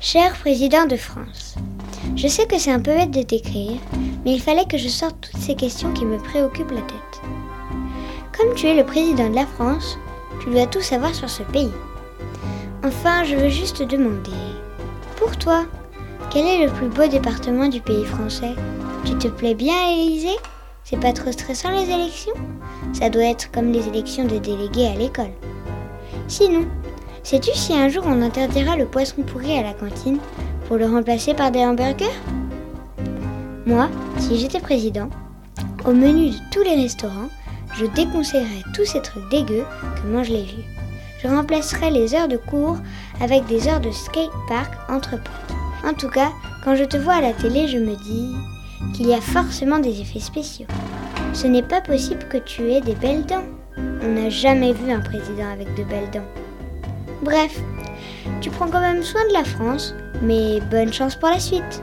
Cher président de France, je sais que c'est un peu bête de t'écrire, mais il fallait que je sorte toutes ces questions qui me préoccupent la tête. Comme tu es le président de la France, tu dois tout savoir sur ce pays. Enfin, je veux juste te demander, pour toi, quel est le plus beau département du pays français? Tu te plais bien à C'est pas trop stressant les élections? Ça doit être comme les élections de délégués à l'école. Sinon, sais-tu si un jour on interdira le poisson pourri à la cantine pour le remplacer par des hamburgers? Moi, si j'étais président, au menu de tous les restaurants, je déconseillerais tous ces trucs dégueux que mangent les vieux. Je remplacerais les heures de cours avec des heures de skate-park entre potes. En tout cas, quand je te vois à la télé, je me dis qu'il y a forcément des effets spéciaux. Ce n'est pas possible que tu aies des belles dents. On n'a jamais vu un président avec de belles dents. Bref, tu prends quand même soin de la France, mais bonne chance pour la suite.